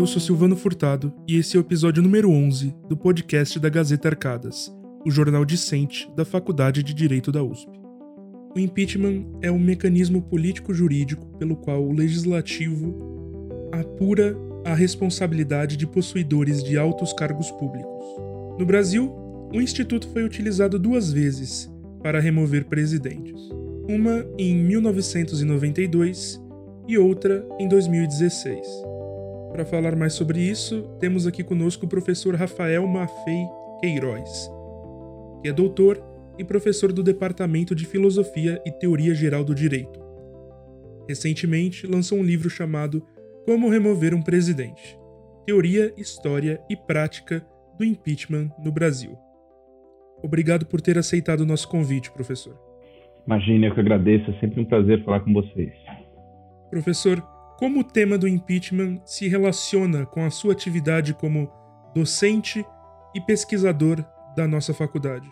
eu sou Silvano Furtado e esse é o episódio número 11 do podcast da Gazeta Arcadas, o jornal discente da Faculdade de Direito da USP. O impeachment é um mecanismo político-jurídico pelo qual o legislativo apura a responsabilidade de possuidores de altos cargos públicos. No Brasil, o instituto foi utilizado duas vezes para remover presidentes. Uma em 1992 e outra em 2016. Para falar mais sobre isso, temos aqui conosco o professor Rafael Maffei Queiroz, que é doutor e professor do Departamento de Filosofia e Teoria Geral do Direito. Recentemente lançou um livro chamado Como Remover um Presidente: Teoria, História e Prática do Impeachment no Brasil. Obrigado por ter aceitado o nosso convite, professor. Imagine, eu que agradeço, é sempre um prazer falar com vocês. Professor, como o tema do impeachment se relaciona com a sua atividade como docente e pesquisador da nossa faculdade?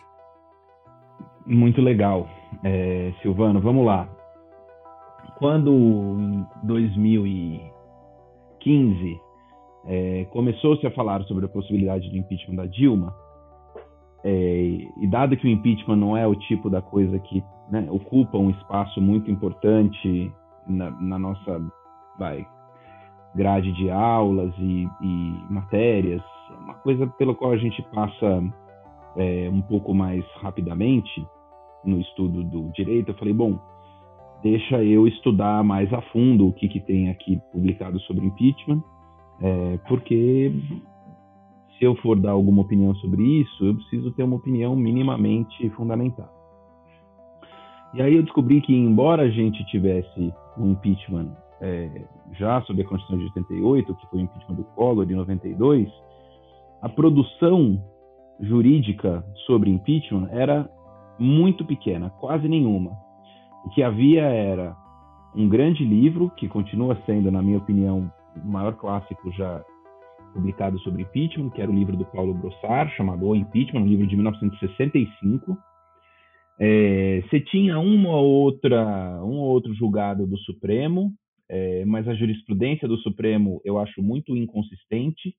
Muito legal. É, Silvano, vamos lá. Quando em 2015 é, começou-se a falar sobre a possibilidade do impeachment da Dilma, é, e dado que o impeachment não é o tipo da coisa que né, ocupa um espaço muito importante na, na nossa vai, grade de aulas e, e, matérias, uma coisa pela qual a gente passa é, um pouco mais rapidamente no estudo do direito. Eu falei, bom, deixa eu estudar mais a fundo o que, que tem aqui publicado sobre impeachment, é, porque se eu for dar alguma opinião sobre isso, eu preciso ter uma opinião minimamente fundamentada. E aí eu descobri que, embora a gente tivesse um impeachment é, já sob a Constituição de 88, que foi o impeachment do Collor de 92, a produção jurídica sobre impeachment era muito pequena, quase nenhuma. O que havia era um grande livro, que continua sendo, na minha opinião, o maior clássico já publicado sobre impeachment, que era o livro do Paulo Brossard, chamado O Impeachment, um livro de 1965, é, você tinha uma outra, um ou outro julgado do Supremo, é, mas a jurisprudência do Supremo eu acho muito inconsistente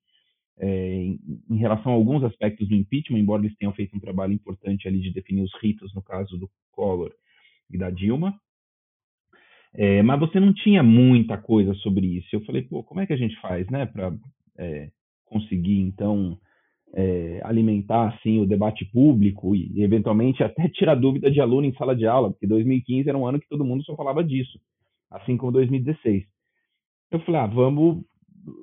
é, em, em, relação a alguns aspectos do impeachment, embora eles tenham feito um trabalho importante ali de definir os ritos no caso do Collor e da Dilma. É, mas você não tinha muita coisa sobre isso. Eu falei, pô, como é que a gente faz, né, para conseguir então é, alimentar assim o debate público e eventualmente até tirar dúvida de aluno em sala de aula, porque 2015 era um ano que todo mundo só falava disso, assim como 2016. Eu falei, ah, vamos,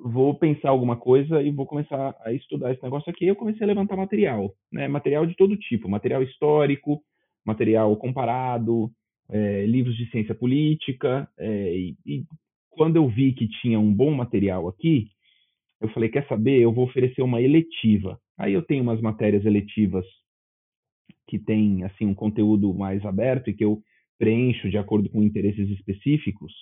vou pensar alguma coisa e vou começar a estudar esse negócio aqui. Eu comecei a levantar material, né? Material de todo tipo, material histórico, material comparado, é, livros de ciência política. É, e, e quando eu vi que tinha um bom material aqui, eu falei, quer saber? Eu vou oferecer uma eletiva. Aí eu tenho umas matérias eletivas que tem assim um conteúdo mais aberto e que eu preencho de acordo com interesses específicos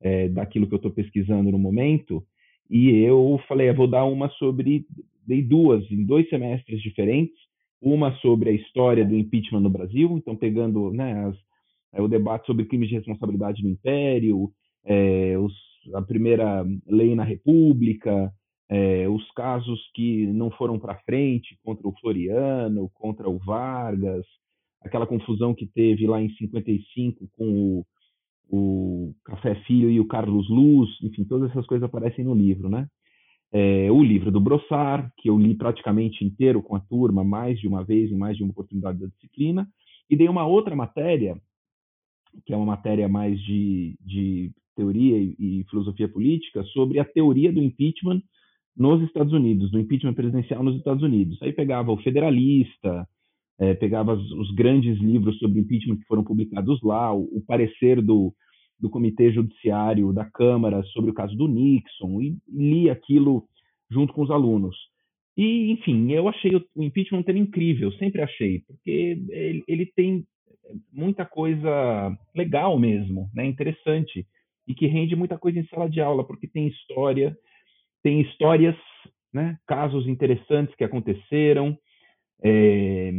é, daquilo que eu estou pesquisando no momento. E eu falei, eu vou dar uma sobre, dei duas em dois semestres diferentes, uma sobre a história do impeachment no Brasil, então pegando né, as, é, o debate sobre crimes de responsabilidade no Império, é, os, a primeira lei na República, é, os casos que não foram para frente contra o Floriano, contra o Vargas, aquela confusão que teve lá em 55 com o, o Café Filho e o Carlos Luz, enfim, todas essas coisas aparecem no livro, né? É, o livro do Brossard, que eu li praticamente inteiro com a turma, mais de uma vez, em mais de uma oportunidade da disciplina, e dei uma outra matéria, que é uma matéria mais de, de teoria e, e filosofia política, sobre a teoria do impeachment nos Estados Unidos, no impeachment presidencial nos Estados Unidos. Aí pegava o Federalista, é, pegava os, os, grandes livros sobre impeachment que foram publicados lá, o, o, parecer do, do Comitê Judiciário da Câmara sobre o caso do Nixon, e li aquilo junto com os alunos. E, enfim, eu achei o, o impeachment um tema incrível, sempre achei, porque ele, ele tem muita coisa legal mesmo, né, interessante, e que rende muita coisa em sala de aula, porque tem história, tem histórias, né, casos interessantes que aconteceram, é,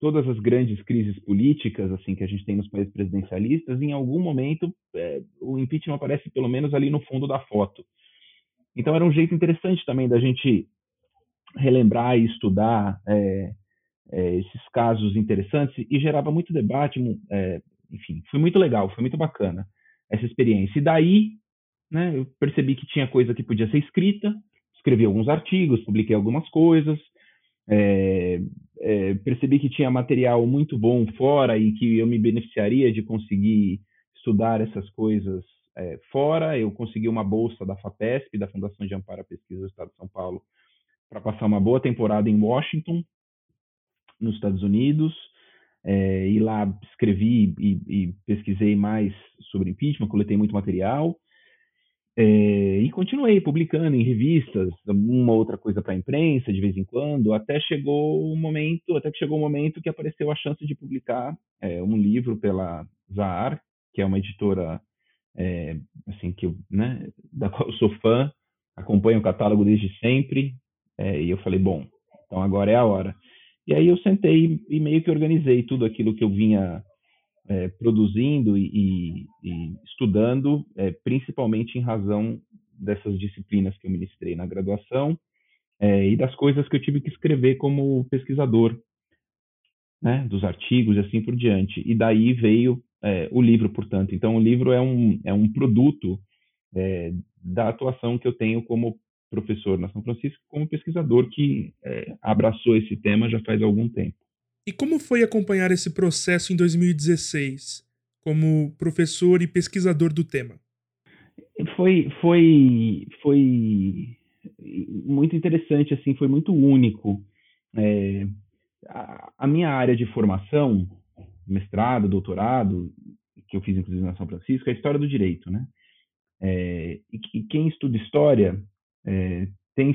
todas as grandes crises políticas assim que a gente tem nos países presidencialistas, em algum momento é, o impeachment aparece pelo menos ali no fundo da foto. Então era um jeito interessante também da gente relembrar e estudar é, esses casos interessantes e gerava muito debate, enfim, foi muito legal, foi muito bacana essa experiência. E daí, né, eu percebi que tinha coisa que podia ser escrita, escrevi alguns artigos, publiquei algumas coisas, é, é, percebi que tinha material muito bom fora e que eu me beneficiaria de conseguir estudar essas coisas é, fora. Eu consegui uma bolsa da FAPESP, da Fundação de Amparo à Pesquisa do Estado de São Paulo, para passar uma boa temporada em Washington, nos Estados Unidos. É, e lá escrevi e, e, pesquisei mais sobre impeachment, coletei muito material. É, e continuei publicando em revistas, uma outra coisa para a imprensa de vez em quando, até chegou o momento, até que chegou o momento que apareceu a chance de publicar é, um livro pela Zahar, que é uma editora é, assim que né, da qual eu sou fã, acompanho o catálogo desde sempre, é, e eu falei, bom, então agora é a hora. E aí eu sentei e meio que organizei tudo aquilo que eu vinha é, produzindo e, e, estudando, é, principalmente em razão dessas disciplinas que eu ministrei na graduação é, e das coisas que eu tive que escrever como pesquisador, né, dos artigos e assim por diante. E daí veio é, o livro, portanto. Então, o livro é um, é um produto é, da atuação que eu tenho como professor na São Francisco, como pesquisador que é, abraçou esse tema já faz algum tempo. E como foi acompanhar esse processo em 2016, como professor e pesquisador do tema? Foi, foi, foi muito interessante, assim, foi muito único. É, a, a, minha área de formação, mestrado, doutorado, que eu fiz inclusive na São Francisco, é a história do direito, né? É, e, e, quem estuda história é, tem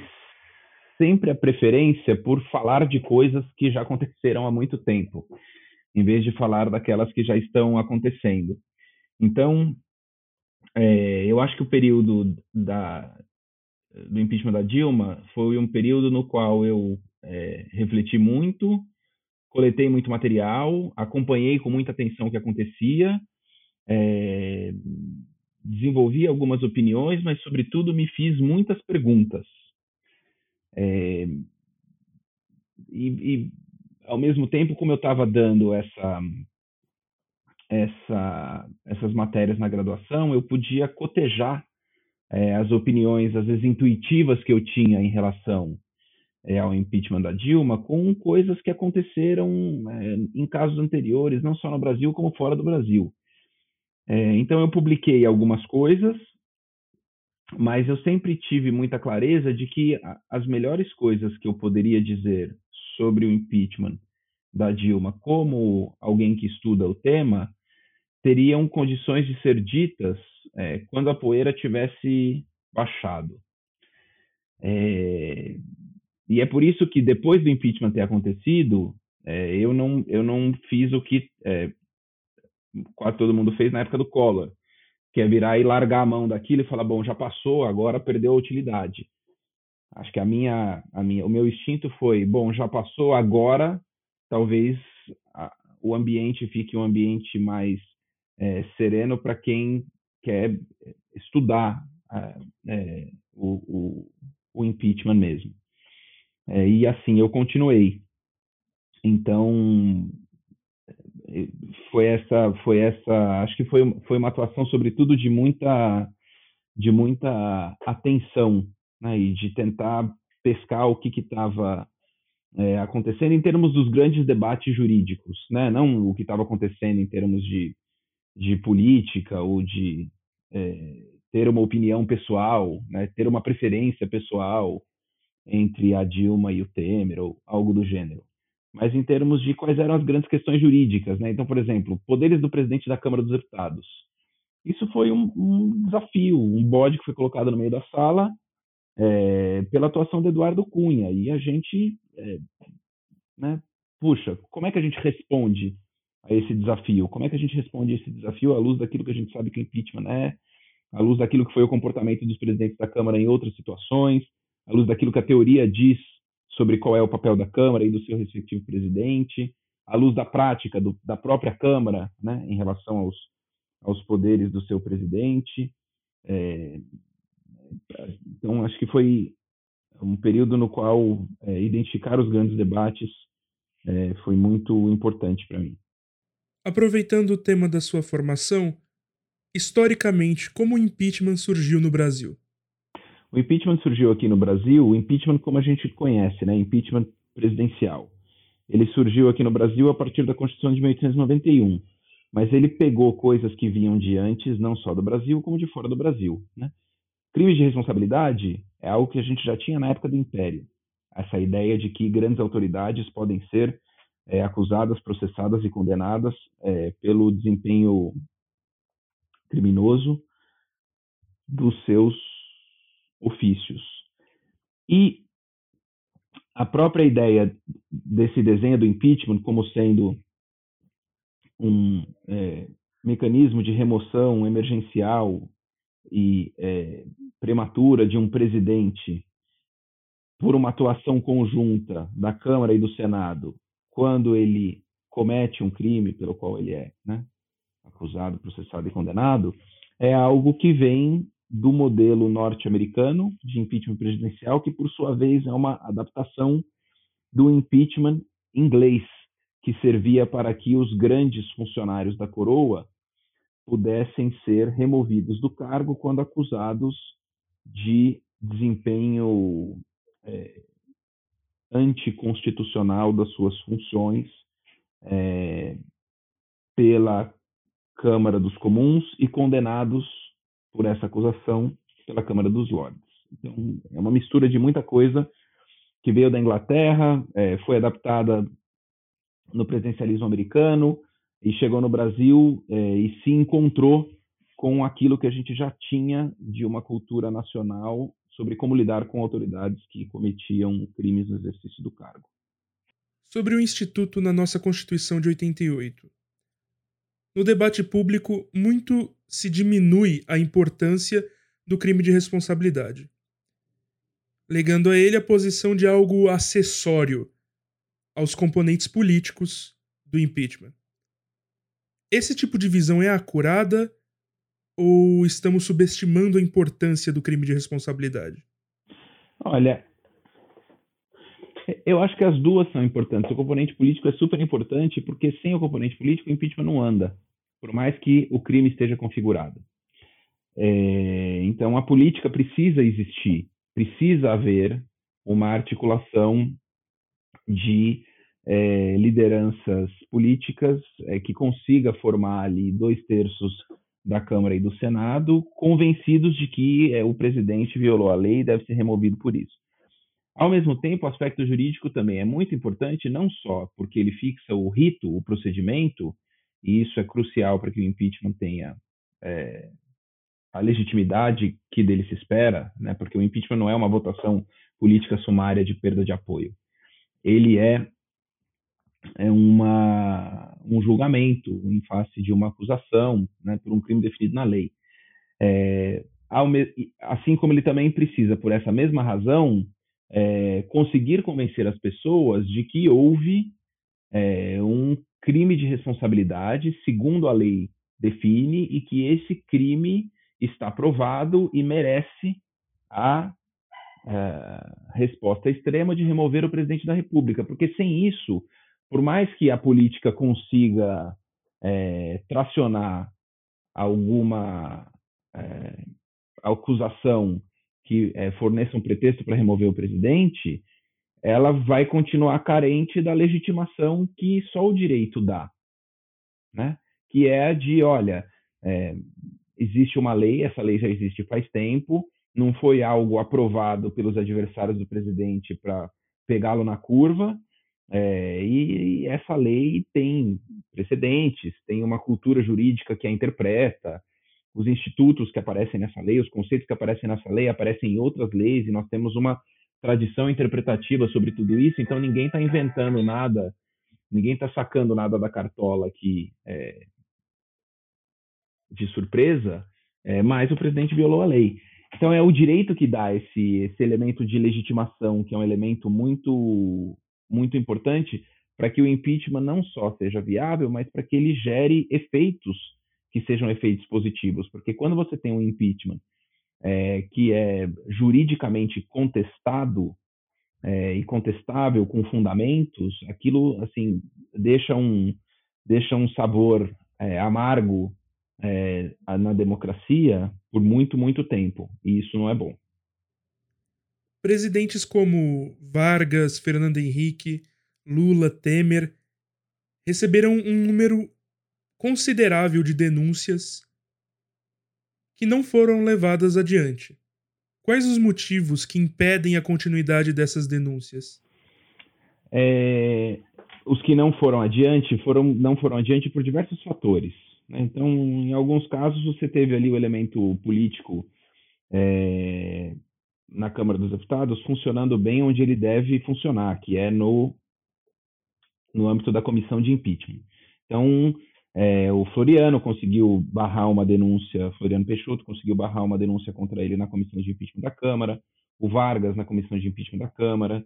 sempre a preferência por falar de coisas que já aconteceram há muito tempo, em vez de falar daquelas que já estão acontecendo. Então, é, eu acho que o período da, do impeachment da Dilma foi um período no qual eu é, refleti muito, coletei muito material, acompanhei com muita atenção o que acontecia, é, desenvolvi algumas opiniões, mas, sobretudo, me fiz muitas perguntas. É, e, e, ao mesmo tempo, como eu estava dando essa, essa, essas matérias na graduação, eu podia cotejar é, as opiniões, às vezes intuitivas, que eu tinha em relação é, ao impeachment da Dilma com coisas que aconteceram em casos anteriores, não só no Brasil, como fora do Brasil. Então, eu publiquei algumas coisas, mas eu sempre tive muita clareza de que as melhores coisas que eu poderia dizer sobre o impeachment da Dilma, como alguém que estuda o tema, teriam condições de ser ditas é, quando a poeira tivesse baixado. É, e é por isso que depois do impeachment ter acontecido, é, eu, não, eu não fiz o que é, quase todo mundo fez na época do Collor, que é virar e largar a mão daquilo e falar, bom, já passou, agora perdeu a utilidade. Acho que a minha, a minha, o meu instinto foi, bom, já passou, agora talvez a, o ambiente fique um ambiente mais é, sereno para quem quer estudar é, o, o, o, impeachment mesmo. É, e assim eu continuei. Então foi essa foi essa acho que foi foi uma atuação sobretudo de muita de muita atenção né, e de tentar pescar o que estava é, acontecendo em termos dos grandes debates jurídicos né não o que estava acontecendo em termos de, de política ou de é, ter uma opinião pessoal né, ter uma preferência pessoal entre a Dilma e o Temer ou algo do gênero mas em termos de quais eram as grandes questões jurídicas. Né? Então, por exemplo, poderes do presidente da Câmara dos Deputados. Isso foi um, um desafio, um bode que foi colocado no meio da sala é, pela atuação do Eduardo Cunha. E a gente, é, né, puxa, como é que a gente responde a esse desafio? Como é que a gente responde a esse desafio à luz daquilo que a gente sabe que o impeachment é, à luz daquilo que foi o comportamento dos presidentes da Câmara em outras situações, à luz daquilo que a teoria diz sobre qual é o papel da Câmara e do seu respectivo presidente, à luz da prática do, da própria Câmara, né, em relação aos, aos poderes do seu presidente. É, Então, acho que foi um período no qual é, identificar os grandes debates é, foi muito importante para mim. Aproveitando o tema da sua formação, historicamente, como o impeachment surgiu no Brasil? O impeachment surgiu aqui no Brasil, o impeachment como a gente conhece, né? Impeachment presidencial. Ele surgiu aqui no Brasil a partir da Constituição de 1891, mas ele pegou coisas que vinham de antes, não só do Brasil, como de fora do Brasil, né? Crimes de responsabilidade é algo que a gente já tinha na época do Império. Essa ideia de que grandes autoridades podem ser é, acusadas, processadas e condenadas é, pelo desempenho criminoso dos seus ofícios. E a própria ideia desse desenho do impeachment como sendo um é, mecanismo de remoção emergencial e é, prematura de um presidente por uma atuação conjunta da Câmara e do Senado quando ele comete um crime pelo qual ele é né, acusado, processado e condenado, é algo que vem do modelo norte-americano de impeachment presidencial, que por sua vez é uma adaptação do impeachment inglês, que servia para que os grandes funcionários da coroa pudessem ser removidos do cargo quando acusados de desempenho é, anticonstitucional das suas funções é, pela Câmara dos Comuns e condenados por essa acusação pela Câmara dos Lordes. Então, é uma mistura de muita coisa que veio da Inglaterra, é, foi adaptada no presidencialismo americano e chegou no Brasil é, e se encontrou com aquilo que a gente já tinha de uma cultura nacional sobre como lidar com autoridades que cometiam crimes no exercício do cargo. Sobre o Instituto na nossa Constituição de 88. No debate público, muito se diminui a importância do crime de responsabilidade, legando a ele a posição de algo acessório aos componentes políticos do impeachment. Esse tipo de visão é acurada ou estamos subestimando a importância do crime de responsabilidade? Olha, eu acho que as duas são importantes. O componente político é super importante porque sem o componente político o impeachment não anda, por mais que o crime esteja configurado. É, então a política precisa existir, precisa haver uma articulação de é, lideranças políticas é, que consiga formar ali dois terços da Câmara e do Senado, convencidos de que é, o presidente violou a lei e deve ser removido por isso. Ao mesmo tempo, o aspecto jurídico também é muito importante, não só porque ele fixa o rito, o procedimento, e isso é crucial para que o impeachment tenha é, a legitimidade que dele se espera, né, porque o impeachment não é uma votação política sumária de perda de apoio. Ele é, é uma um julgamento em face de uma acusação né, por um crime definido na lei. É, assim como ele também precisa, por essa mesma razão, é, conseguir convencer as pessoas de que houve é, um crime de responsabilidade, segundo a lei define, e que esse crime está provado e merece a, a é, resposta extrema de remover o presidente da República, porque sem isso por mais que a política consiga é, tracionar alguma é, acusação que é, forneça um pretexto para remover o presidente, ela vai continuar carente da legitimação que só o direito dá, né? Que é a de, olha, é, existe uma lei, essa lei já existe faz tempo, não foi algo aprovado pelos adversários do presidente para pegá-lo na curva, é, e, essa lei tem precedentes, tem uma cultura jurídica que a interpreta, os institutos que aparecem nessa lei, os conceitos que aparecem nessa lei aparecem em outras leis, e nós temos uma tradição interpretativa sobre tudo isso, então ninguém está inventando nada, ninguém está sacando nada da cartola aqui é, de surpresa, é, mas o presidente violou a lei. Então é o direito que dá esse, esse elemento de legitimação, que é um elemento muito muito importante para que o impeachment não só seja viável, mas para que ele gere efeitos que sejam efeitos positivos. Porque quando você tem um impeachment é, que é juridicamente contestado é, e contestável com fundamentos, aquilo assim deixa um deixa um sabor é, amargo é, na democracia por muito muito tempo e isso não é bom. Presidentes como Vargas, Fernando Henrique, Lula, Temer receberam um número considerável de denúncias que não foram levadas adiante. Quais os motivos que impedem a continuidade dessas denúncias? É, os que não foram adiante foram não foram adiante por diversos fatores. Né? Então, em alguns casos, você teve ali o elemento político é, na Câmara dos Deputados funcionando bem onde ele deve funcionar, que é no, no âmbito da comissão de impeachment. Então, é, o Floriano conseguiu barrar uma denúncia, Floriano Peixoto conseguiu barrar uma denúncia contra ele na comissão de impeachment da Câmara, o Vargas na comissão de impeachment da Câmara.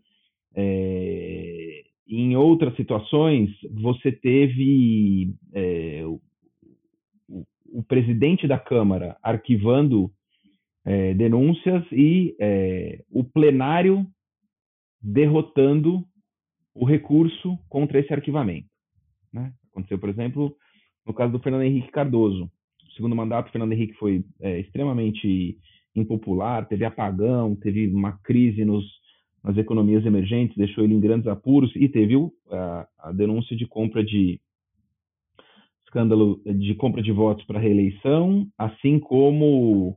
É, em outras situações, você teve é, o, o, presidente da Câmara arquivando é, denúncias e é, o plenário derrotando o recurso contra esse arquivamento. Né? Aconteceu, por exemplo, no caso do Fernando Henrique Cardoso. Segundo mandato, o Fernando Henrique foi é, extremamente impopular, teve apagão, teve uma crise nos, nas economias emergentes, deixou ele em grandes apuros e teve a, a denúncia de compra de escândalo de compra de votos para reeleição, assim como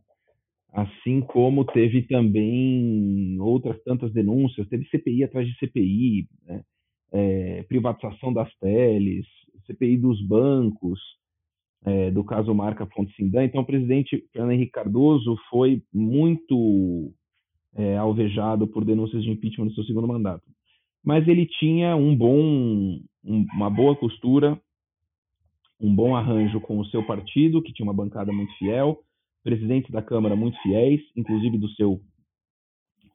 assim como teve também outras tantas denúncias, teve CPI atrás de CPI, né? é, privatização das teles, CPI dos bancos, é, do caso Marca Fonte Sindan. Então, o presidente Fernando Henrique Cardoso foi muito é, alvejado por denúncias de impeachment no seu segundo mandato. Mas ele tinha um bom, um, uma boa costura, um bom arranjo com o seu partido, que tinha uma bancada muito fiel, presidentes da Câmara muito fiéis, inclusive do seu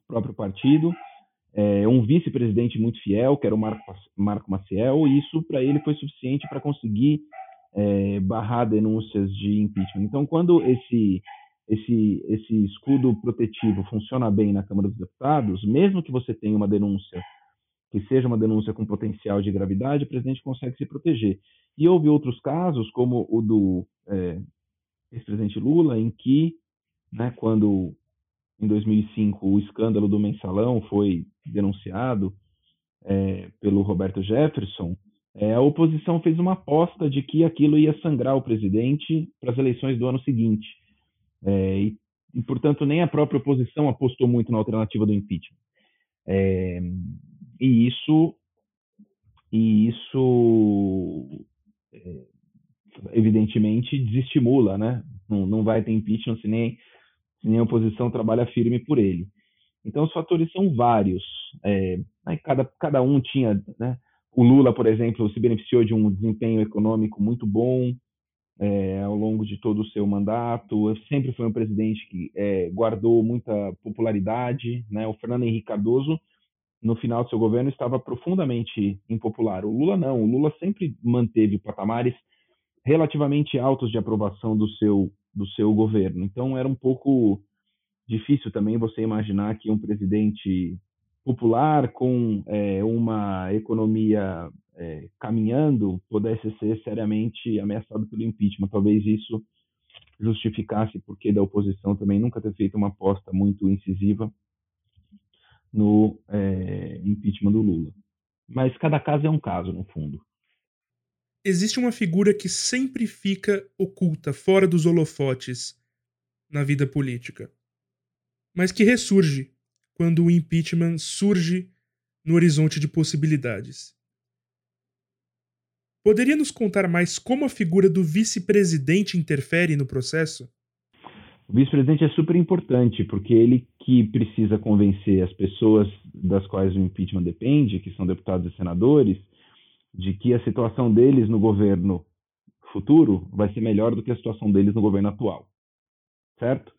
próprio partido, é, um vice-presidente muito fiel, que era o Marco, Marco Maciel, e isso para ele foi suficiente para conseguir é, barrar denúncias de impeachment. Então, quando esse, esse, esse escudo protetivo funciona bem na Câmara dos Deputados, mesmo que você tenha uma denúncia que seja uma denúncia com potencial de gravidade, o presidente consegue se proteger. E houve outros casos, como o do é, ex-presidente Lula, em que, né, quando em 2005 o escândalo do mensalão foi denunciado é, pelo Roberto Jefferson, é, a oposição fez uma aposta de que aquilo ia sangrar o presidente para as eleições do ano seguinte. É, e, e, portanto, nem a própria oposição apostou muito na alternativa do impeachment. É, e isso, e isso é, evidentemente, desestimula, né? Não, não vai ter impeachment se nem, se nem a oposição trabalha firme por ele. Então, os fatores são vários. É, cada, cada um tinha. Né? O Lula, por exemplo, se beneficiou de um desempenho econômico muito bom é, ao longo de todo o seu mandato. Sempre foi um presidente que é, guardou muita popularidade. Né? O Fernando Henrique Cardoso, no final do seu governo, estava profundamente impopular. O Lula não. O Lula sempre manteve patamares relativamente altos de aprovação do seu, do seu governo. Então, era um pouco difícil também você imaginar que um presidente popular com é, uma economia é, caminhando pudesse ser seriamente ameaçado pelo impeachment. Talvez isso justificasse porque da oposição também nunca ter feito uma aposta muito incisiva no é, impeachment do Lula. Mas cada caso é um caso, no fundo existe uma figura que sempre fica oculta, fora dos holofotes na vida política, mas que ressurge quando o impeachment surge no horizonte de possibilidades. Poderia nos contar mais como a figura do vice-presidente interfere no processo? O vice-presidente é super importante, porque ele que precisa convencer as pessoas das quais o impeachment depende, que são deputados e senadores, de que a situação deles no governo futuro vai ser melhor do que a situação deles no governo atual, certo?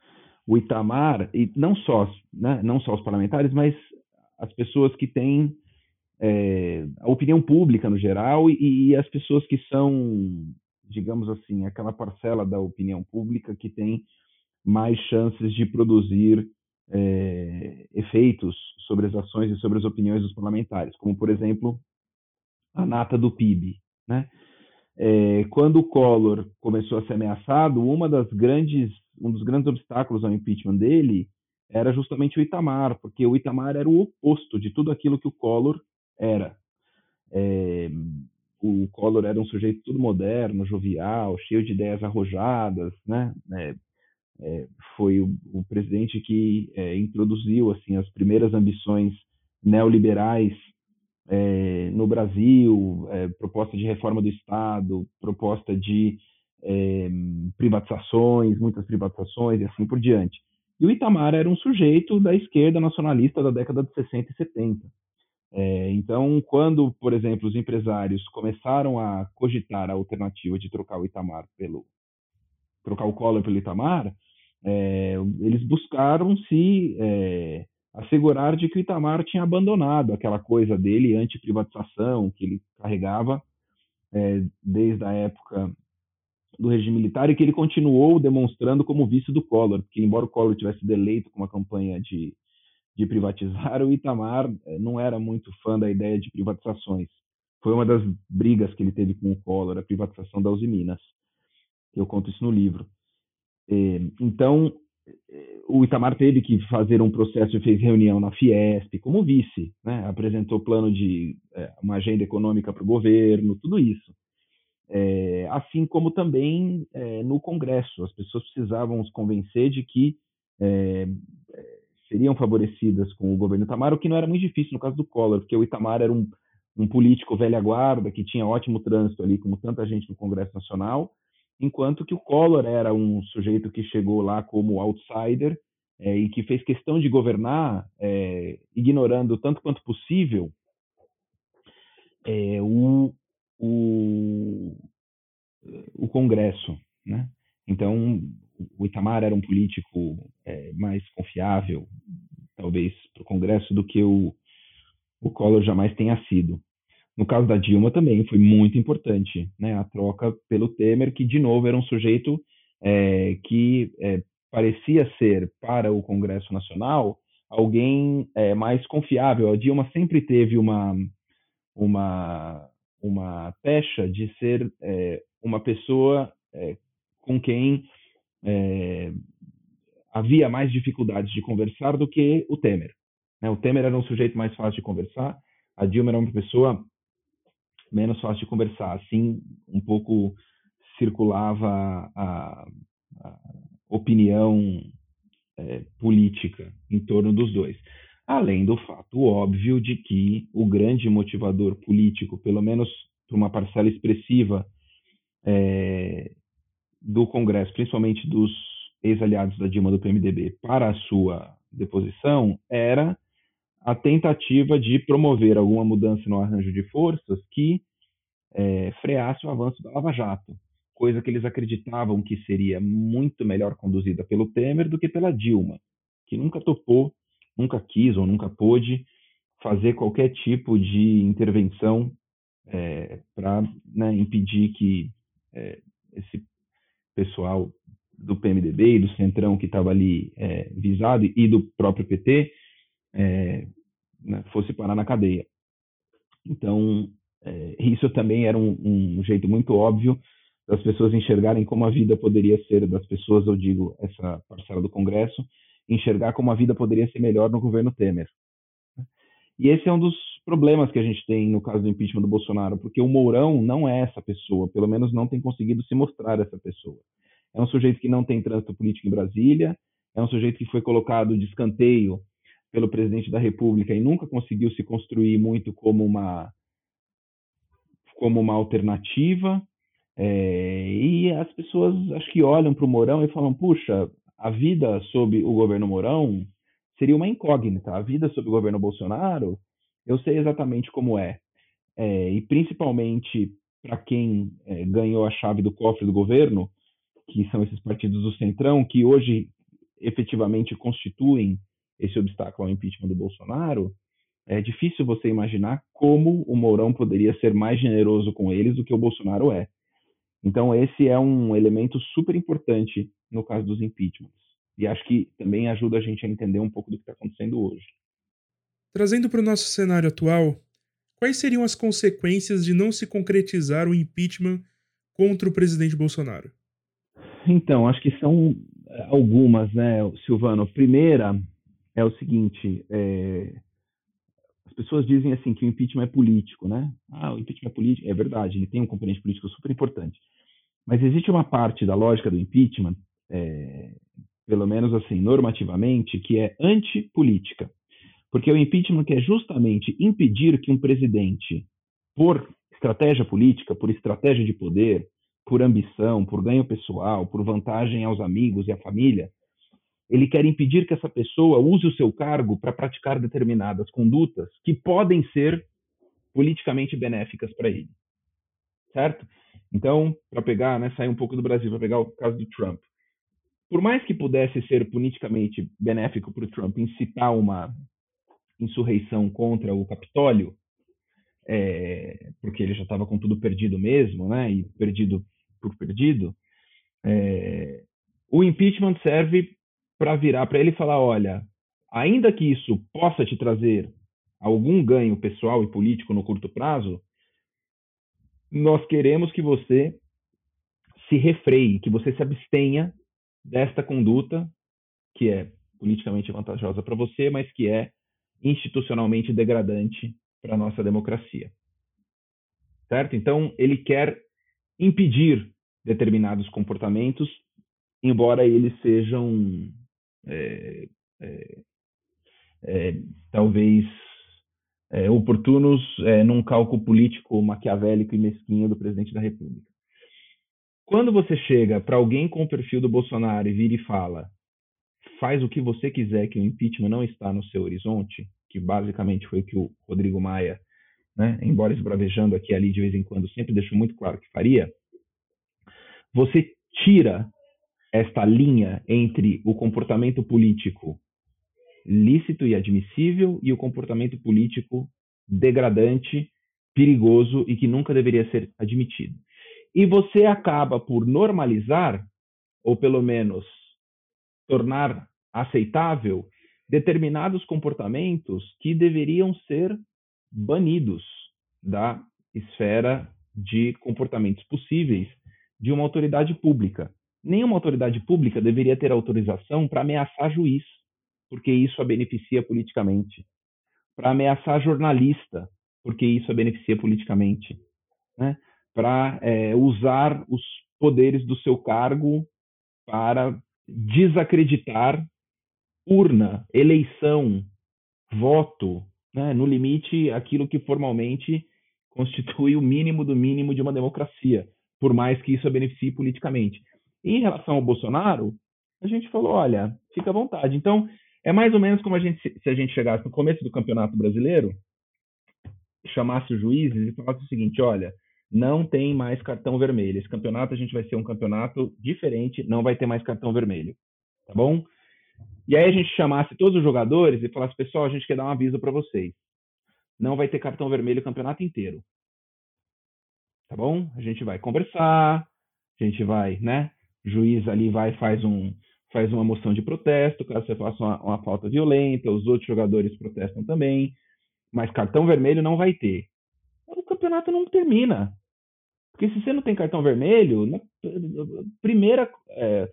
O Itamar e não só, né, não só os parlamentares, mas as pessoas que têm é, a opinião pública no geral e, e, as pessoas que são, digamos assim, aquela parcela da opinião pública que tem mais chances de produzir é, efeitos sobre as ações e sobre as opiniões dos parlamentares, como, por exemplo, a nata do PIB. Né? É, quando o Collor começou a ser ameaçado, uma das grandes, um dos grandes obstáculos ao impeachment dele era justamente o Itamar, porque o Itamar era o oposto de tudo aquilo que o Collor era. É, o Collor era um sujeito tudo moderno, jovial, cheio de ideias arrojadas, né? É, é, foi o, o, presidente que é, introduziu assim as primeiras ambições neoliberais é, no Brasil, é, proposta de reforma do Estado, proposta de é, privatizações, muitas privatizações e assim por diante. E o Itamar era um sujeito da esquerda nacionalista da década de 60 e 70. É, então, quando, por exemplo, os empresários começaram a cogitar a alternativa de trocar o Itamar pelo trocar o Collor pelo Itamar, é, eles buscaram se é, assegurar de que o Itamar tinha abandonado aquela coisa dele anti-privatização que ele carregava é, desde a época do regime militar e que ele continuou demonstrando como vice do Collor, porque embora o Collor tivesse sido eleito com uma campanha de, de privatizar, o Itamar é, não era muito fã da ideia de privatizações. Foi uma das brigas que ele teve com o Collor, a privatização da Uzi Minas. Eu conto isso no livro. É, então, o Itamar teve que fazer um processo e fez reunião na Fiesp como vice, né? apresentou plano de uma agenda econômica para o governo, tudo isso. É, assim como também é, no Congresso, as pessoas precisavam se convencer de que é, seriam favorecidas com o governo Itamar, o que não era muito difícil no caso do Collor, porque o Itamar era um, um político velha guarda que tinha ótimo trânsito ali, como tanta gente no Congresso Nacional, enquanto que o Collor era um sujeito que chegou lá como outsider é, e que fez questão de governar, é, ignorando tanto quanto possível é, o, o, o Congresso. Né? Então, o Itamar era um político é, mais confiável, talvez, para o Congresso do que o, o Collor jamais tenha sido. No caso da Dilma também foi muito importante, né? A troca pelo Temer, que de novo era um sujeito é, que é, parecia ser para o Congresso Nacional alguém é, mais confiável. A Dilma sempre teve uma uma uma pecha de ser é, uma pessoa é, com quem é, havia mais dificuldades de conversar do que o Temer. Né? O Temer era um sujeito mais fácil de conversar, a Dilma era uma pessoa menos fácil de conversar. Assim, um pouco circulava a, a opinião política em torno dos dois. Além do fato óbvio de que o grande motivador político, pelo menos para uma parcela expressiva é, do Congresso, principalmente dos ex-aliados da Dilma do PMDB, para a sua deposição, era a tentativa de promover alguma mudança no arranjo de forças que é, freasse o avanço da Lava Jato, coisa que eles acreditavam que seria muito melhor conduzida pelo Temer do que pela Dilma, que nunca topou, nunca quis ou nunca pôde fazer qualquer tipo de intervenção é, para né, impedir que é, esse pessoal do PMDB e do Centrão que estava ali é, visado e do próprio PT é, né, fosse parar na cadeia. Então, é, isso também era um, um, jeito muito óbvio das pessoas enxergarem como a vida poderia ser, das pessoas, eu digo, essa parcela do Congresso, enxergar como a vida poderia ser melhor no governo Temer. E esse é um dos problemas que a gente tem no caso do impeachment do Bolsonaro, porque o Mourão não é essa pessoa, pelo menos não tem conseguido se mostrar essa pessoa. É um sujeito que não tem trânsito político em Brasília, é um sujeito que foi colocado de escanteio pelo presidente da República e nunca conseguiu se construir muito como uma como uma alternativa. É, e as pessoas acho que olham para o Mourão e falam: puxa, a vida sob o governo Mourão seria uma incógnita. A vida sob o governo Bolsonaro, eu sei exatamente como é. é e principalmente para quem é, ganhou a chave do cofre do governo, que são esses partidos do Centrão, que hoje efetivamente constituem esse obstáculo ao impeachment do Bolsonaro, é difícil você imaginar como o Mourão poderia ser mais generoso com eles do que o Bolsonaro é. Então, esse é um elemento super importante no caso dos impeachments. E acho que também ajuda a gente a entender um pouco do que está acontecendo hoje. Trazendo para o nosso cenário atual, quais seriam as consequências de não se concretizar o impeachment contra o presidente Bolsonaro? Então, acho que são eh, algumas, né, Silvano? Primeira é o seguinte: é... as pessoas dizem assim que o impeachment é político, né? Ah, o impeachment é político. É verdade, ele tem um componente político super importante. Mas existe uma parte da lógica do impeachment, é... pelo menos assim, normativamente, que é antipolítica. Porque o impeachment quer justamente impedir que um presidente, por estratégia política, por estratégia de poder, por ambição, por ganho pessoal, por vantagem aos amigos e à família, ele quer impedir que essa pessoa use o seu cargo para praticar determinadas condutas que podem ser politicamente benéficas para ele. Certo? Então, para pegar, né, sair um pouco do Brasil, para pegar o caso do Trump. Por mais que pudesse ser politicamente benéfico para o Trump incitar uma insurreição contra o Capitólio, é, porque ele já estava com tudo perdido mesmo, né, e perdido por perdido, é, o impeachment serve para virar para ele e falar: olha, ainda que isso possa te trazer algum ganho pessoal e político no curto prazo, nós queremos que você se refreie, que você se abstenha desta conduta que é politicamente vantajosa para você, mas que é institucionalmente degradante para a nossa democracia. Certo? Então, ele quer impedir determinados comportamentos, embora eles sejam é, é, é, talvez é, oportunos é, num cálculo político maquiavélico e mesquinho do presidente da República. Quando você chega para alguém com o perfil do Bolsonaro e vira e fala faz o que você quiser, que o impeachment não está no seu horizonte, que basicamente foi o que o Rodrigo Maia, né, embora esbravejando aqui ali de vez em quando, sempre deixou muito claro que faria, você tira esta linha entre o comportamento político lícito e admissível e o comportamento político degradante, perigoso e que nunca deveria ser admitido. E você acaba por normalizar, ou pelo menos tornar aceitável, determinados comportamentos que deveriam ser banidos da esfera de comportamentos possíveis de uma autoridade pública. Nenhuma autoridade pública deveria ter autorização para ameaçar juiz, porque isso a beneficia politicamente. Para ameaçar jornalista, porque isso a beneficia politicamente. Né? Para é, usar os poderes do seu cargo para desacreditar urna, eleição, voto, né? no limite, aquilo que formalmente constitui o mínimo do mínimo de uma democracia por mais que isso a beneficie politicamente. Em relação ao Bolsonaro, a gente falou, olha, fica à vontade. Então, é mais ou menos como a gente, se a gente chegasse no começo do Campeonato Brasileiro, chamasse os juízes e falasse o seguinte, olha, não tem mais cartão vermelho. Esse campeonato a gente vai ser um campeonato diferente, não vai ter mais cartão vermelho, tá bom? E aí a gente chamasse todos os jogadores e falasse, pessoal, a gente quer dar um aviso para vocês. Não vai ter cartão vermelho o campeonato inteiro tá bom? A gente vai conversar, a gente vai, né? O juiz ali vai faz um faz uma moção de protesto, caso você faça uma, uma falta violenta, os outros jogadores protestam também, mas cartão vermelho não vai ter. O campeonato não termina. Porque se você não tem cartão vermelho, na primeira é,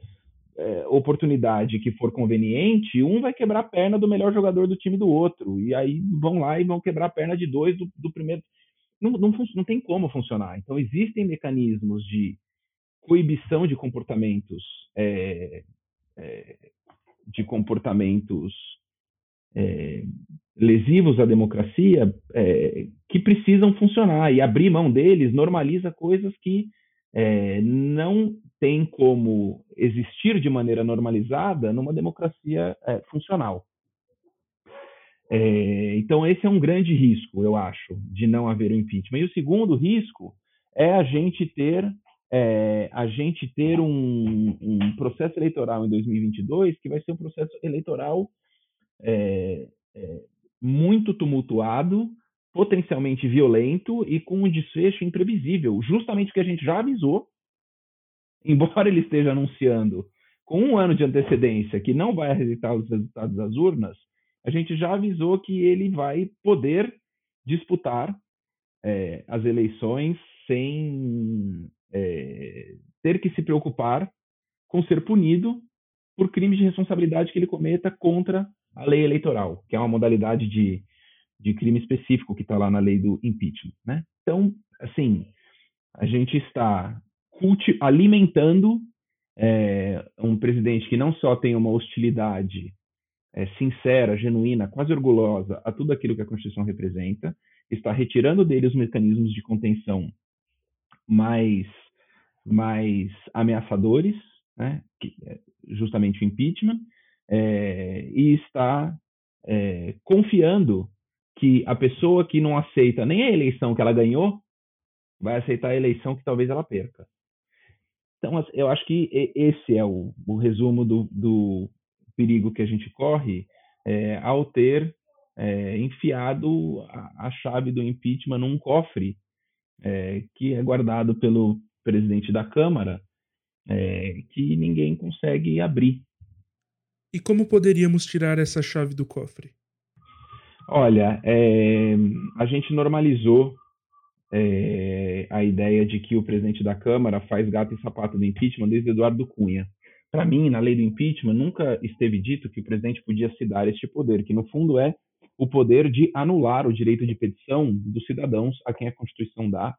é, oportunidade que for conveniente, um vai quebrar a perna do melhor jogador do time do outro. E aí vão lá e vão quebrar a perna de dois do, do primeiro não, não, não tem como funcionar. Então, existem mecanismos de coibição de comportamentos é, é, de comportamentos é, lesivos à democracia é, que precisam funcionar e abrir mão deles normaliza coisas que é, não tem como existir de maneira normalizada numa democracia é, funcional. É, então, esse é um grande risco, eu acho, de não haver o impeachment. E o segundo risco é a gente ter, é, a gente ter um, um, processo eleitoral em 2022 que vai ser um processo eleitoral é, muito tumultuado, potencialmente violento e com um desfecho imprevisível, justamente porque a gente já avisou, embora ele esteja anunciando com um ano de antecedência que não vai aceitar os resultados das urnas, a gente já avisou que ele vai poder disputar é, as eleições sem é, ter que se preocupar com ser punido por crimes de responsabilidade que ele cometa contra a lei eleitoral, que é uma modalidade de, de crime específico que está lá na lei do impeachment. Né? Então, assim, a gente está alimentando é, um presidente que não só tem uma hostilidade é, sincera, genuína, quase orgulhosa a tudo aquilo que a Constituição representa, está retirando dele os mecanismos de contenção mais, mais ameaçadores, né, que, é justamente o impeachment, é, e está é, confiando que a pessoa que não aceita nem a eleição que ela ganhou vai aceitar a eleição que talvez ela perca. Então, eu acho que esse é o, o resumo do, do, perigo que a gente corre é, ao ter é, enfiado a, a, chave do impeachment num cofre é, que é guardado pelo presidente da Câmara, é, que ninguém consegue abrir. E como poderíamos tirar essa chave do cofre? Olha, é, a gente normalizou é, a ideia de que o presidente da Câmara faz gato e sapato do impeachment desde Eduardo Cunha. Para mim, na lei do impeachment, nunca esteve dito que o presidente podia se dar este poder, que no fundo é o poder de anular o direito de petição dos cidadãos a quem a Constituição dá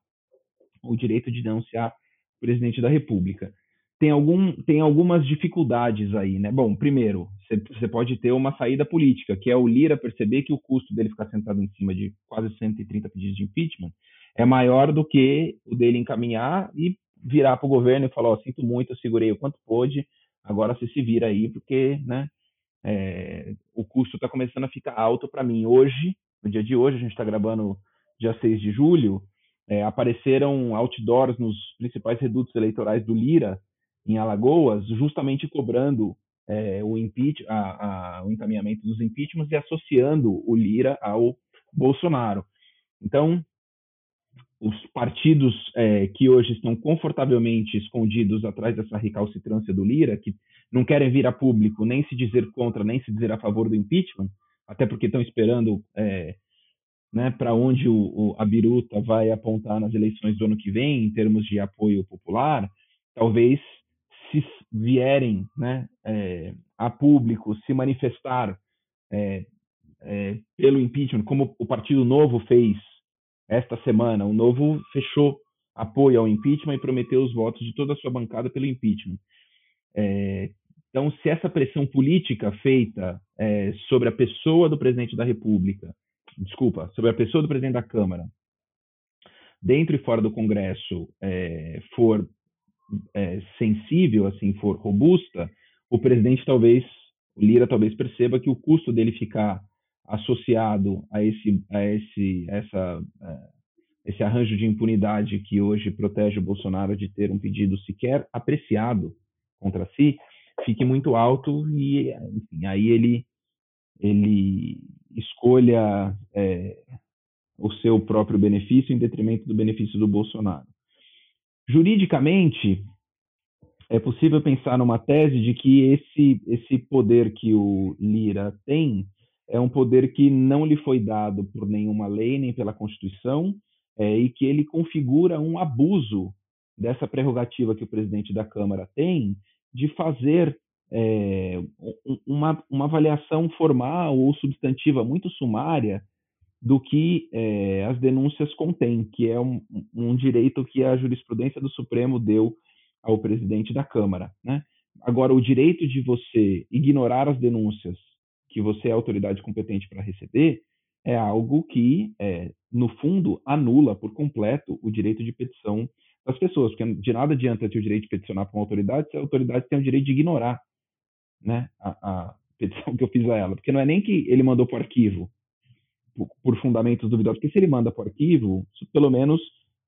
o direito de denunciar o presidente da República tem, algum, tem algumas dificuldades aí, né? Bom, primeiro, você pode ter uma saída política, que é o Lira perceber que o custo dele ficar sentado em cima de quase 130 pedidos de impeachment é maior do que o dele encaminhar e virar para o governo e falar: oh, sinto muito, eu segurei o quanto pôde, agora você se vira aí, porque né, é, o custo está começando a ficar alto para mim. Hoje, no dia de hoje, a gente está gravando dia 6 de julho, é, apareceram outdoors nos principais redutos eleitorais do Lira em Alagoas, justamente cobrando é, o, impeach, a, a, o encaminhamento dos impeachments e associando o Lira ao Bolsonaro. Então, os partidos é, que hoje estão confortavelmente escondidos atrás dessa recalcitrância do Lira, que não querem vir a público nem se dizer contra, nem se dizer a favor do impeachment, até porque estão esperando é, né, para onde o, o, a biruta vai apontar nas eleições do ano que vem, em termos de apoio popular, talvez se vierem né, é, a público se manifestar é, é, pelo impeachment, como o Partido Novo fez esta semana, o Novo fechou apoio ao impeachment e prometeu os votos de toda a sua bancada pelo impeachment. É, então, se essa pressão política feita é, sobre a pessoa do presidente da República, desculpa, sobre a pessoa do presidente da Câmara, dentro e fora do Congresso, é, for é, sensível, assim, for robusta, o presidente talvez, o Lira talvez perceba que o custo dele ficar associado a esse, a esse, essa, é, esse arranjo de impunidade que hoje protege o Bolsonaro de ter um pedido sequer apreciado contra si, fique muito alto e, enfim, aí ele ele escolha é, o seu próprio benefício em detrimento do benefício do Bolsonaro. Juridicamente, é possível pensar numa tese de que esse, esse poder que o Lira tem é um poder que não lhe foi dado por nenhuma lei nem pela Constituição é, e que ele configura um abuso dessa prerrogativa que o presidente da Câmara tem de fazer é, uma, uma avaliação formal ou substantiva muito sumária do que é, as denúncias contêm, que é um, um, direito que a jurisprudência do Supremo deu ao presidente da Câmara. Né? Agora, o direito de você ignorar as denúncias que você é autoridade competente para receber é algo que, é, no fundo, anula por completo o direito de petição das pessoas, porque de nada adianta ter o direito de peticionar para uma autoridade se a autoridade tem o direito de ignorar né, a, a petição que eu fiz a ela, porque não é nem que ele mandou para o arquivo, por fundamentos duvidosos, porque se ele manda para o arquivo, pelo menos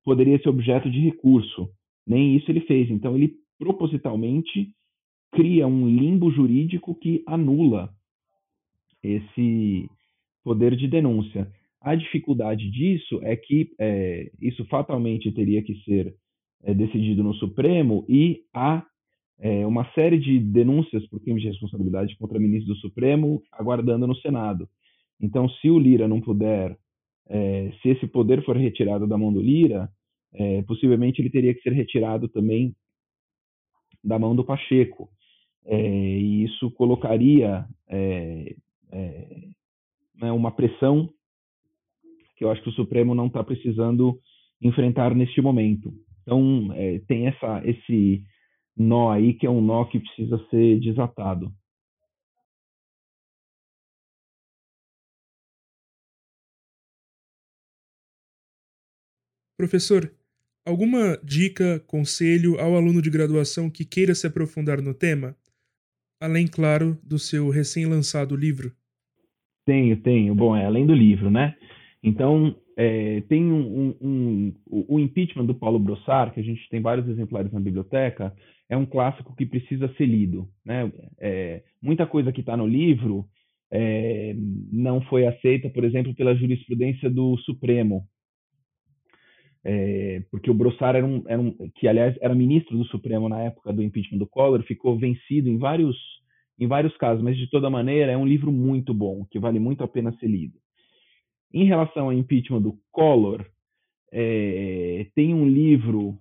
poderia ser objeto de recurso. Nem isso ele fez. Então, ele propositalmente cria um limbo jurídico que anula esse poder de denúncia. A dificuldade disso é que é, isso fatalmente teria que ser é, decidido no Supremo e a é, uma série de denúncias por crime de responsabilidade contra ministros do Supremo aguardando no Senado. Então, se o Lira não puder, é, se esse poder for retirado da mão do Lira, é, possivelmente ele teria que ser retirado também da mão do Pacheco. É, e isso colocaria né, uma pressão que eu acho que o Supremo não está precisando enfrentar neste momento. Então, tem essa, esse nó aí que é um nó que precisa ser desatado. Professor, alguma dica, conselho ao aluno de graduação que queira se aprofundar no tema? Além, claro, do seu recém-lançado livro. Tenho, tenho. Bom, é além do livro, né? Então, é, tem um, um, um, o impeachment do Paulo Brossard, que a gente tem vários exemplares na biblioteca, é um clássico que precisa ser lido. Né? É, muita coisa que está no livro é, não foi aceita, por exemplo, pela jurisprudência do Supremo, é, porque o Brossard era um, era um, que aliás era ministro do Supremo na época do impeachment do Collor, ficou vencido em vários em vários casos, mas de toda maneira é um livro muito bom, que vale muito a pena ser lido. Em relação ao impeachment do Collor, é, tem um livro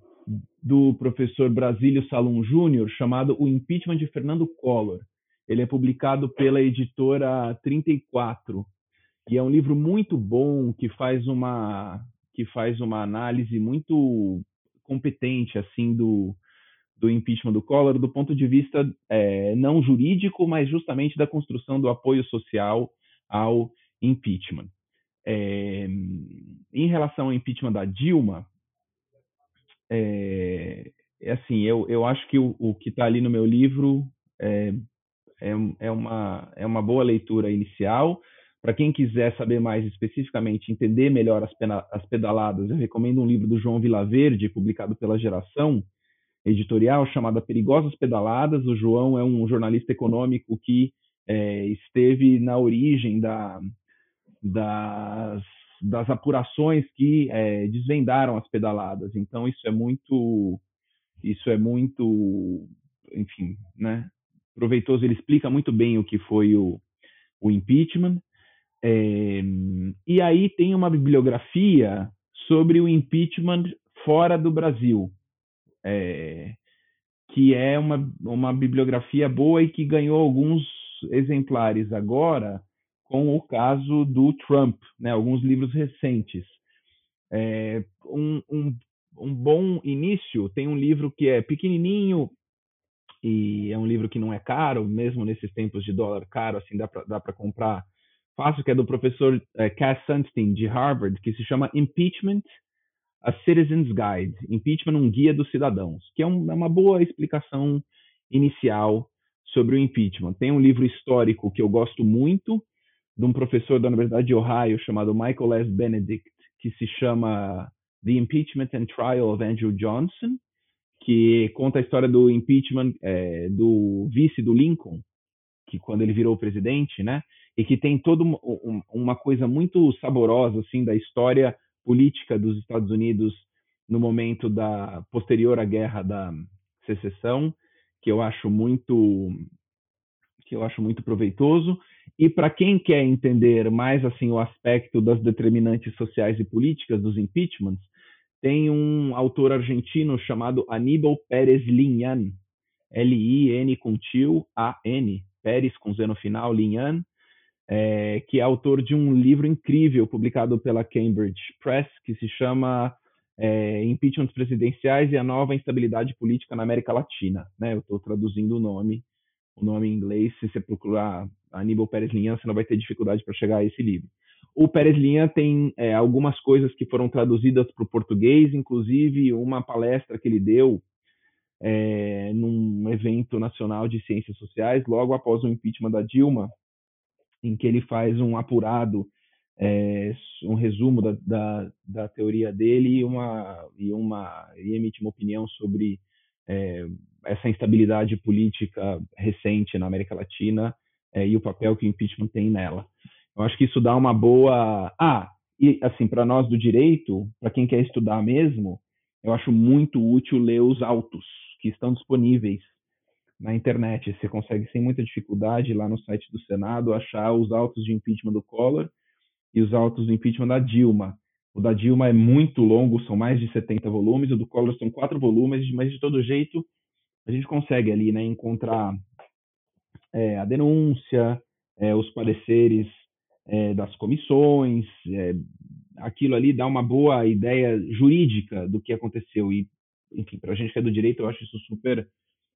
do professor Brasílio Salum Júnior chamado O Impeachment de Fernando Collor. Ele é publicado pela editora 34 e é um livro muito bom que faz uma que faz uma análise muito competente assim do, do impeachment do Collor do ponto de vista é, não jurídico, mas justamente da construção do apoio social ao impeachment. É, em relação ao impeachment da Dilma, é, é assim, eu, eu acho que o, o que está ali no meu livro é, é, é, uma, é uma boa leitura inicial. Para quem quiser saber mais especificamente, entender melhor as, pena, as pedaladas, eu recomendo um livro do João Vilaverde, publicado pela Geração Editorial, chamado Perigosas Pedaladas. O João é um jornalista econômico que é, esteve na origem da, das, das apurações que é, desvendaram as pedaladas. Então isso é muito, isso é muito, enfim, né, proveitoso. Ele explica muito bem o que foi o, o impeachment. É, e aí tem uma bibliografia sobre o impeachment fora do Brasil, é, que é uma, uma bibliografia boa e que ganhou alguns exemplares agora com o caso do Trump, né, alguns livros recentes. É, um, um, um bom início tem um livro que é pequenininho e é um livro que não é caro, mesmo nesses tempos de dólar caro, assim dá para comprar fácil, que é do professor é, Cass Sunstein, de Harvard, que se chama Impeachment, A Citizen's Guide, Impeachment, um guia dos cidadãos, que é, um, é uma boa explicação inicial sobre o impeachment. Tem um livro histórico que eu gosto muito, de um professor da Universidade de Ohio chamado Michael S. Benedict, que se chama The Impeachment and Trial of Andrew Johnson, que conta a história do impeachment é, do vice do Lincoln, que quando ele virou presidente, né? E que tem toda uma, coisa muito saborosa assim da história política dos Estados Unidos no momento da posterior à guerra da secessão, que eu acho muito que eu acho muito proveitoso. E para quem quer entender mais assim o aspecto das determinantes sociais e políticas dos impeachments, tem um autor argentino chamado Aníbal Pérez Linhan, L-I-N com tio, A-N, Pérez com Z no final, Linhan, é, que é autor de um livro incrível publicado pela Cambridge Press, que se chama é, Impeachments Presidenciais e a Nova Instabilidade Política na América Latina. Né? Eu estou traduzindo o nome o nome em inglês, se você procurar Aníbal Pérez Linhan, você não vai ter dificuldade para chegar a esse livro. O Pérez Linhan tem é, algumas coisas que foram traduzidas para o português, inclusive uma palestra que ele deu é, num evento nacional de ciências sociais, logo após o impeachment da Dilma, em que ele faz um apurado, é, um resumo da, da, da, teoria dele e, uma, e, uma, e emite uma opinião sobre é, essa instabilidade política recente na América Latina é, e o papel que o impeachment tem nela. Eu acho que isso dá uma boa. Ah, e assim, para nós do direito, para quem quer estudar mesmo, eu acho muito útil ler os autos que estão disponíveis na internet. Você consegue, sem muita dificuldade, lá no site do Senado, achar os autos de impeachment do Collor e os autos do impeachment da Dilma. O da Dilma é muito longo, são mais de 70 volumes, o do Collor são quatro volumes, mas de todo jeito a gente consegue ali né, encontrar é, a denúncia, é, os pareceres é, das comissões, é, aquilo ali dá uma boa ideia jurídica do que aconteceu. E, enfim, para a gente que é do direito, eu acho isso super,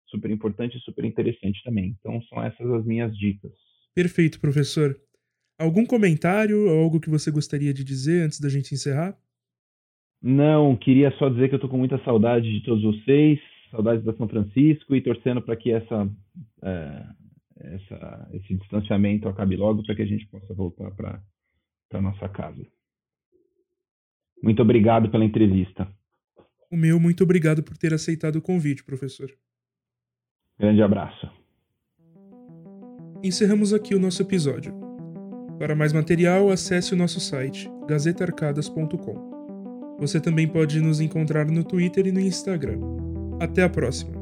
super importante e super interessante também. Então, são essas as minhas dicas. Perfeito, professor. Algum comentário ou algo que você gostaria de dizer antes da gente encerrar? Não, queria só dizer que eu estou com muita saudade de todos vocês, saudades da São Francisco e torcendo para que essa, é, essa, esse distanciamento acabe logo para que a gente possa voltar para a nossa casa. Muito obrigado pela entrevista. O meu, muito obrigado por ter aceitado o convite, professor. Grande abraço. Encerramos aqui o nosso episódio. Para mais material, acesse o nosso site gazetarcadas.com. Você também pode nos encontrar no Twitter e no Instagram. Até a próxima!